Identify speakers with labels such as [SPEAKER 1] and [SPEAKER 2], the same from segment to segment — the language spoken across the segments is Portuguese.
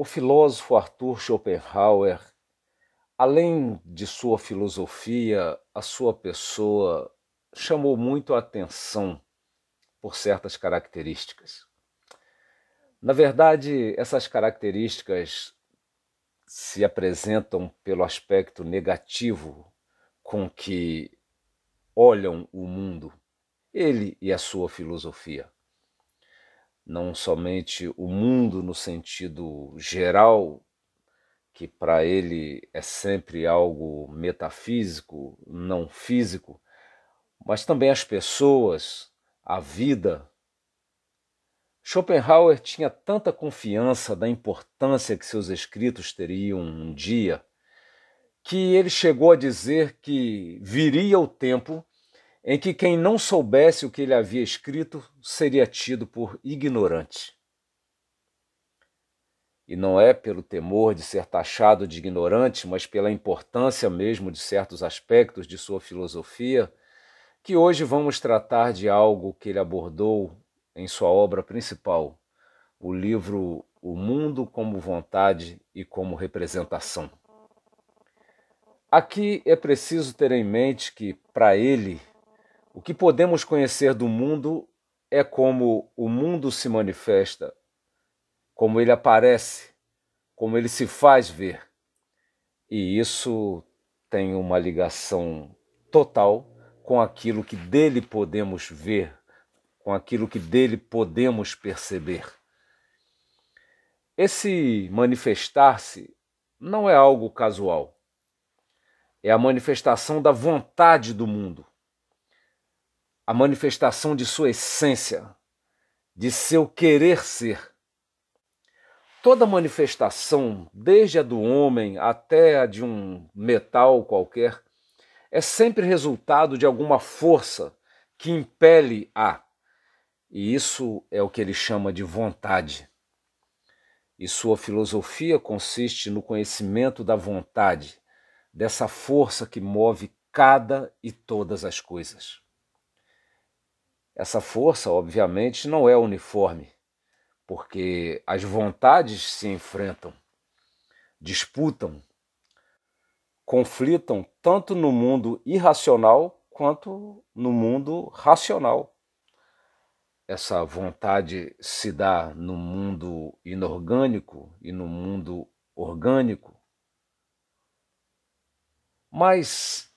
[SPEAKER 1] O filósofo Arthur Schopenhauer, além de sua filosofia, a sua pessoa chamou muito a atenção por certas características. Na verdade, essas características se apresentam pelo aspecto negativo com que olham o mundo, ele e a sua filosofia não somente o mundo no sentido geral, que para ele é sempre algo metafísico, não físico, mas também as pessoas, a vida. Schopenhauer tinha tanta confiança da importância que seus escritos teriam um dia, que ele chegou a dizer que viria o tempo em que quem não soubesse o que ele havia escrito seria tido por ignorante. E não é pelo temor de ser taxado de ignorante, mas pela importância mesmo de certos aspectos de sua filosofia, que hoje vamos tratar de algo que ele abordou em sua obra principal, o livro O Mundo como Vontade e como Representação. Aqui é preciso ter em mente que, para ele, o que podemos conhecer do mundo é como o mundo se manifesta, como ele aparece, como ele se faz ver. E isso tem uma ligação total com aquilo que dele podemos ver, com aquilo que dele podemos perceber. Esse manifestar-se não é algo casual. É a manifestação da vontade do mundo a manifestação de sua essência, de seu querer ser. Toda manifestação, desde a do homem até a de um metal qualquer, é sempre resultado de alguma força que impele a. E isso é o que ele chama de vontade. E sua filosofia consiste no conhecimento da vontade, dessa força que move cada e todas as coisas. Essa força, obviamente, não é uniforme, porque as vontades se enfrentam, disputam, conflitam tanto no mundo irracional quanto no mundo racional. Essa vontade se dá no mundo inorgânico e no mundo orgânico. Mas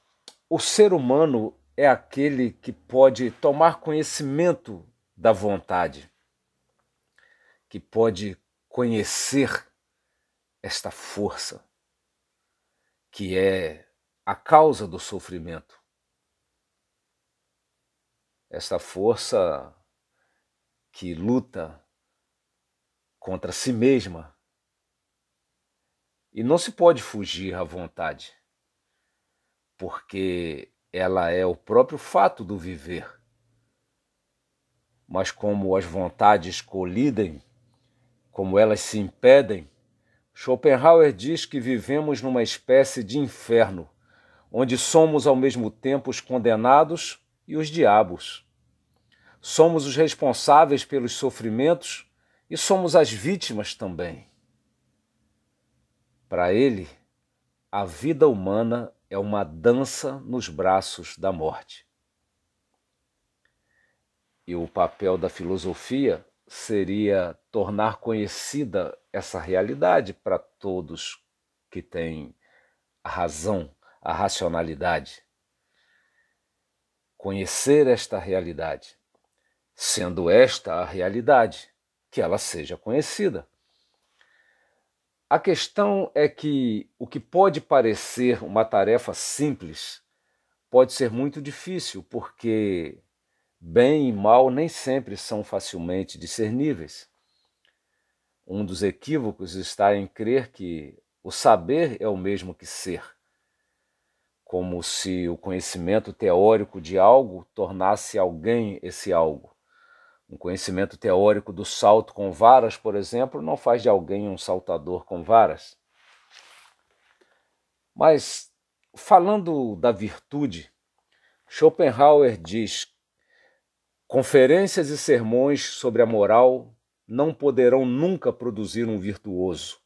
[SPEAKER 1] o ser humano é aquele que pode tomar conhecimento da vontade, que pode conhecer esta força, que é a causa do sofrimento. Esta força que luta contra si mesma. E não se pode fugir à vontade, porque ela é o próprio fato do viver. Mas como as vontades colidem, como elas se impedem, Schopenhauer diz que vivemos numa espécie de inferno, onde somos ao mesmo tempo os condenados e os diabos. Somos os responsáveis pelos sofrimentos e somos as vítimas também. Para ele, a vida humana é uma dança nos braços da morte. E o papel da filosofia seria tornar conhecida essa realidade para todos que têm a razão, a racionalidade. Conhecer esta realidade, sendo esta a realidade, que ela seja conhecida. A questão é que o que pode parecer uma tarefa simples pode ser muito difícil, porque bem e mal nem sempre são facilmente discerníveis. Um dos equívocos está em crer que o saber é o mesmo que ser, como se o conhecimento teórico de algo tornasse alguém esse algo. Um conhecimento teórico do salto com varas, por exemplo, não faz de alguém um saltador com varas. Mas, falando da virtude, Schopenhauer diz: conferências e sermões sobre a moral não poderão nunca produzir um virtuoso.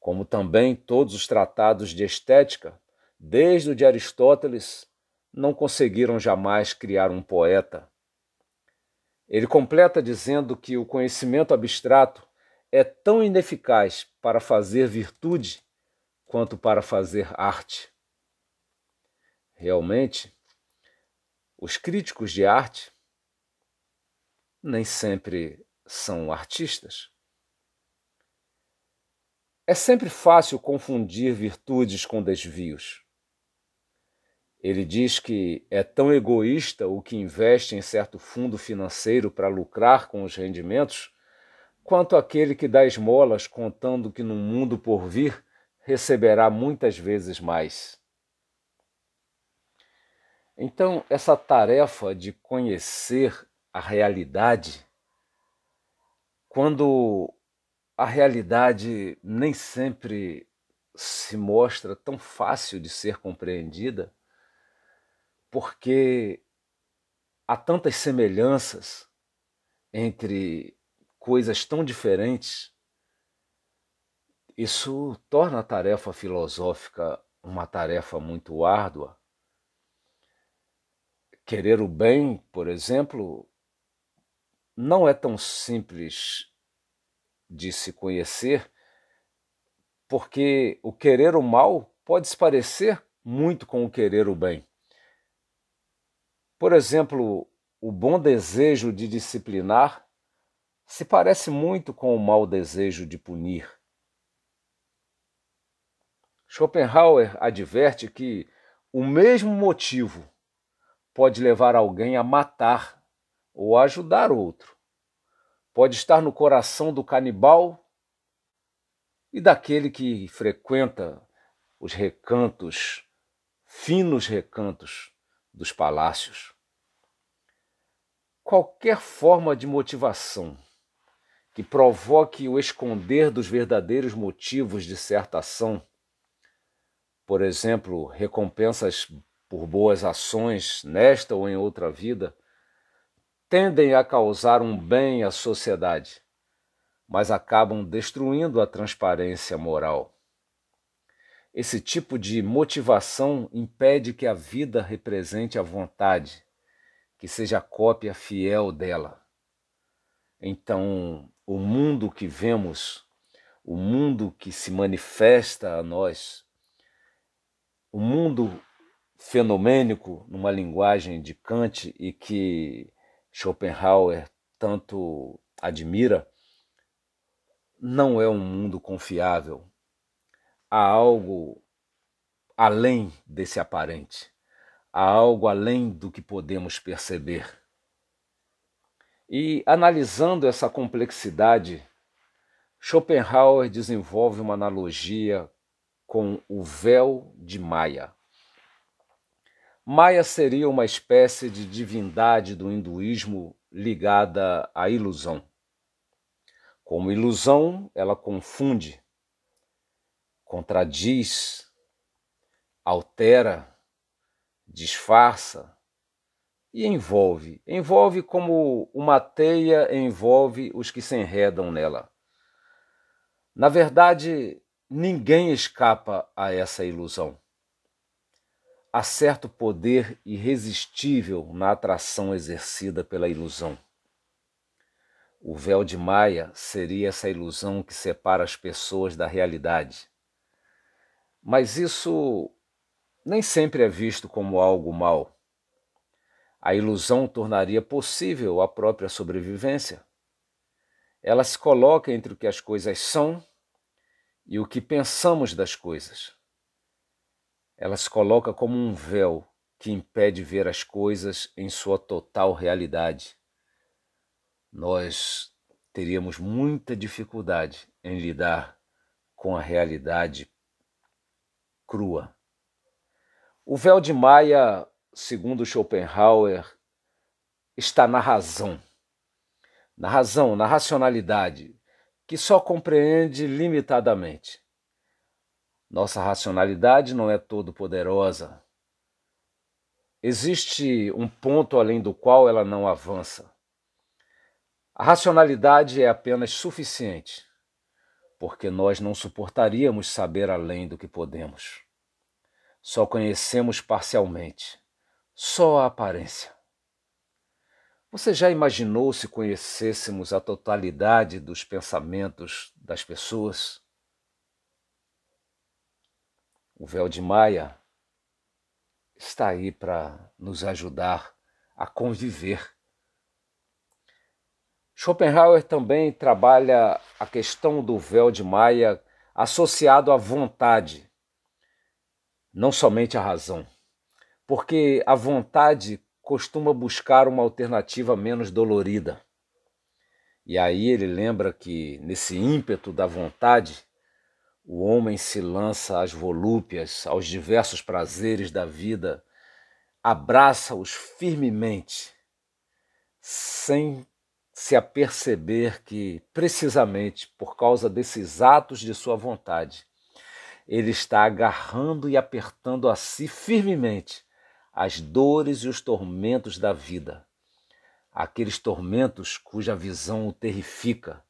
[SPEAKER 1] como também todos os tratados de estética, desde o de Aristóteles, não conseguiram jamais criar um poeta. Ele completa dizendo que o conhecimento abstrato é tão ineficaz para fazer virtude quanto para fazer arte. Realmente, os críticos de arte nem sempre são artistas. É sempre fácil confundir virtudes com desvios. Ele diz que é tão egoísta o que investe em certo fundo financeiro para lucrar com os rendimentos, quanto aquele que dá esmolas contando que no mundo por vir receberá muitas vezes mais. Então, essa tarefa de conhecer a realidade, quando a realidade nem sempre se mostra tão fácil de ser compreendida, porque há tantas semelhanças entre coisas tão diferentes, isso torna a tarefa filosófica uma tarefa muito árdua. Querer o bem, por exemplo, não é tão simples de se conhecer, porque o querer o mal pode se parecer muito com o querer o bem. Por exemplo, o bom desejo de disciplinar se parece muito com o mau desejo de punir. Schopenhauer adverte que o mesmo motivo pode levar alguém a matar ou a ajudar outro. Pode estar no coração do canibal e daquele que frequenta os recantos, finos recantos dos palácios. Qualquer forma de motivação que provoque o esconder dos verdadeiros motivos de certa ação, por exemplo, recompensas por boas ações nesta ou em outra vida, tendem a causar um bem à sociedade, mas acabam destruindo a transparência moral. Esse tipo de motivação impede que a vida represente a vontade, que seja a cópia fiel dela. Então, o mundo que vemos, o mundo que se manifesta a nós, o mundo fenomênico numa linguagem de Kant e que Schopenhauer tanto admira, não é um mundo confiável, há algo além desse aparente, há algo além do que podemos perceber. E analisando essa complexidade, Schopenhauer desenvolve uma analogia com o véu de Maia. Maia seria uma espécie de divindade do hinduísmo ligada à ilusão. Como ilusão, ela confunde, contradiz, altera, disfarça e envolve. Envolve como uma teia envolve os que se enredam nela. Na verdade, ninguém escapa a essa ilusão. Há certo poder irresistível na atração exercida pela ilusão. O véu de Maia seria essa ilusão que separa as pessoas da realidade. Mas isso nem sempre é visto como algo mal. A ilusão tornaria possível a própria sobrevivência. Ela se coloca entre o que as coisas são e o que pensamos das coisas. Ela se coloca como um véu que impede ver as coisas em sua total realidade. Nós teríamos muita dificuldade em lidar com a realidade crua. O véu de Maia, segundo Schopenhauer, está na razão. Na razão, na racionalidade, que só compreende limitadamente. Nossa racionalidade não é todo poderosa. Existe um ponto além do qual ela não avança. A racionalidade é apenas suficiente. Porque nós não suportaríamos saber além do que podemos. Só conhecemos parcialmente, só a aparência. Você já imaginou se conhecêssemos a totalidade dos pensamentos das pessoas? O véu de Maia está aí para nos ajudar a conviver. Schopenhauer também trabalha a questão do véu de Maia associado à vontade, não somente à razão, porque a vontade costuma buscar uma alternativa menos dolorida. E aí ele lembra que, nesse ímpeto da vontade, o homem se lança às volúpias, aos diversos prazeres da vida, abraça-os firmemente, sem se aperceber que, precisamente por causa desses atos de sua vontade, ele está agarrando e apertando a si firmemente as dores e os tormentos da vida, aqueles tormentos cuja visão o terrifica,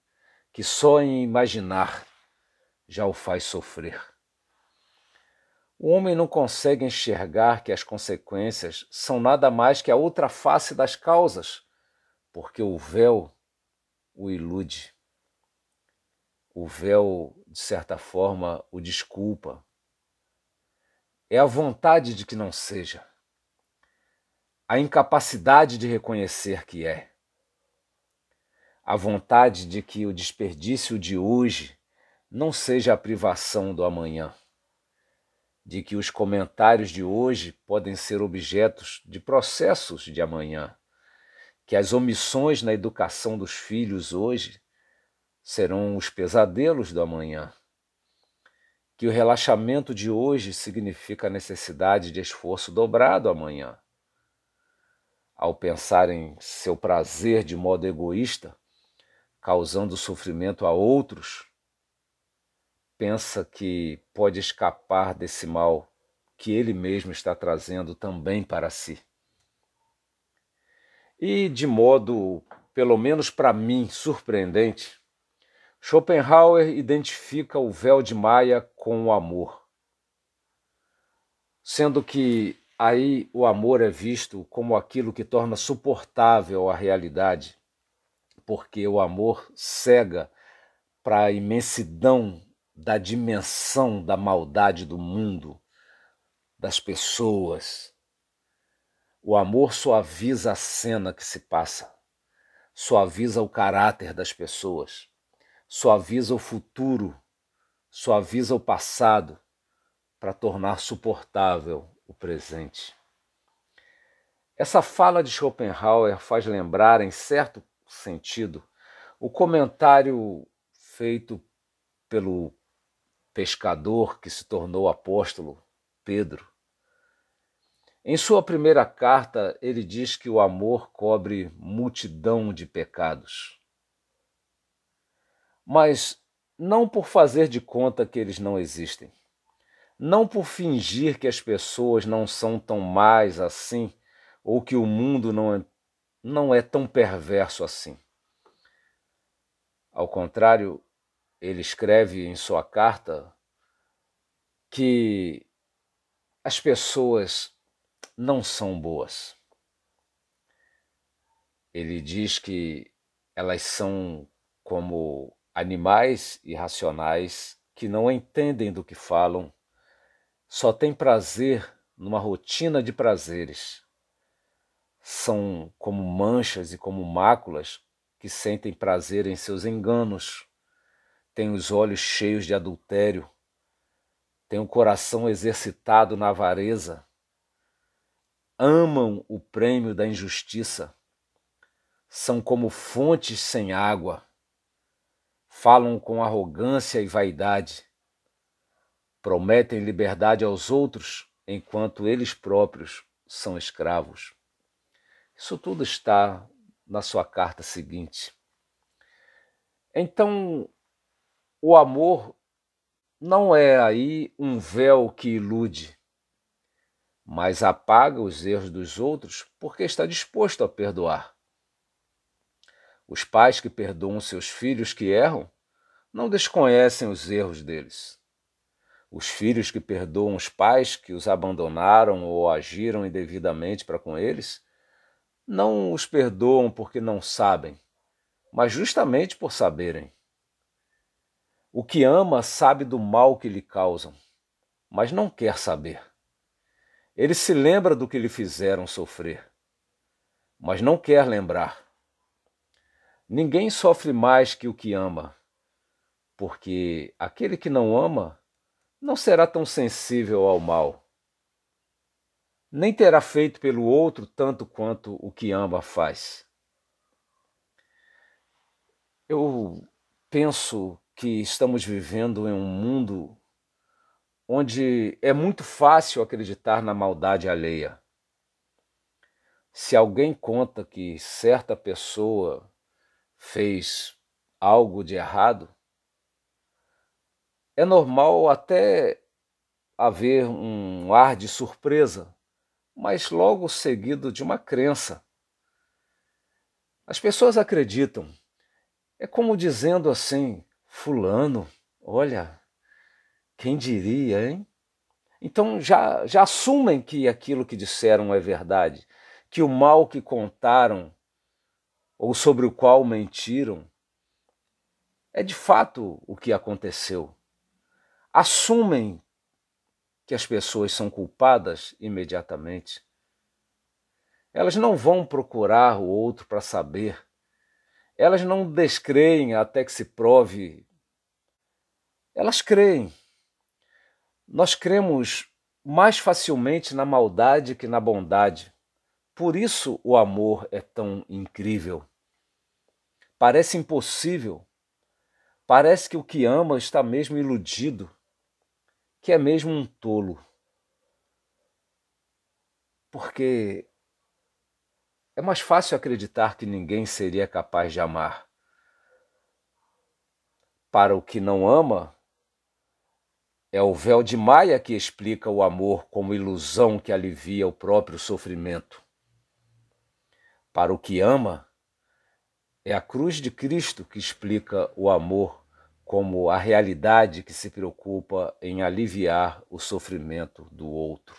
[SPEAKER 1] que só em imaginar já o faz sofrer. O homem não consegue enxergar que as consequências são nada mais que a outra face das causas, porque o véu o ilude. O véu, de certa forma, o desculpa. É a vontade de que não seja a incapacidade de reconhecer que é, a vontade de que o desperdício de hoje não seja a privação do amanhã, de que os comentários de hoje podem ser objetos de processos de amanhã, que as omissões na educação dos filhos hoje serão os pesadelos do amanhã, que o relaxamento de hoje significa a necessidade de esforço dobrado amanhã ao pensar em seu prazer de modo egoísta, causando sofrimento a outros, pensa que pode escapar desse mal que ele mesmo está trazendo também para si. E de modo, pelo menos para mim, surpreendente, Schopenhauer identifica o véu de Maia com o amor, sendo que aí o amor é visto como aquilo que torna suportável a realidade, porque o amor cega para a imensidão da dimensão da maldade do mundo, das pessoas. O amor suaviza a cena que se passa, suaviza o caráter das pessoas, suaviza o futuro, suaviza o passado para tornar suportável o presente. Essa fala de Schopenhauer faz lembrar, em certo sentido, o comentário feito pelo pescador que se tornou apóstolo, Pedro. Em sua primeira carta, ele diz que o amor cobre multidão de pecados. Mas não por fazer de conta que eles não existem não por fingir que as pessoas não são tão mais assim, ou que o mundo não é, não é tão perverso assim. Ao contrário, ele escreve em sua carta que as pessoas não são boas. Ele diz que elas são como animais irracionais que não entendem do que falam só tem prazer numa rotina de prazeres. São como manchas e como máculas que sentem prazer em seus enganos, têm os olhos cheios de adultério, têm o coração exercitado na avareza, amam o prêmio da injustiça, são como fontes sem água, falam com arrogância e vaidade prometem liberdade aos outros enquanto eles próprios são escravos. Isso tudo está na sua carta seguinte. Então, o amor não é aí um véu que ilude, mas apaga os erros dos outros porque está disposto a perdoar. Os pais que perdoam seus filhos que erram não desconhecem os erros deles. Os filhos que perdoam os pais que os abandonaram ou agiram indevidamente para com eles, não os perdoam porque não sabem, mas justamente por saberem. O que ama sabe do mal que lhe causam, mas não quer saber. Ele se lembra do que lhe fizeram sofrer, mas não quer lembrar. Ninguém sofre mais que o que ama, porque aquele que não ama não será tão sensível ao mal, nem terá feito pelo outro tanto quanto o que ama faz. Eu penso que estamos vivendo em um mundo onde é muito fácil acreditar na maldade alheia. Se alguém conta que certa pessoa fez algo de errado, é normal até haver um ar de surpresa, mas logo seguido de uma crença. As pessoas acreditam. É como dizendo assim: Fulano, olha, quem diria, hein? Então já, já assumem que aquilo que disseram é verdade, que o mal que contaram ou sobre o qual mentiram é de fato o que aconteceu. Assumem que as pessoas são culpadas imediatamente. Elas não vão procurar o outro para saber elas não descreem até que se prove. Elas creem. Nós cremos mais facilmente na maldade que na bondade. Por isso o amor é tão incrível. Parece impossível. Parece que o que ama está mesmo iludido, que é mesmo um tolo. Porque é mais fácil acreditar que ninguém seria capaz de amar. Para o que não ama, é o véu de Maia que explica o amor como ilusão que alivia o próprio sofrimento. Para o que ama, é a cruz de Cristo que explica o amor como a realidade que se preocupa em aliviar o sofrimento do outro.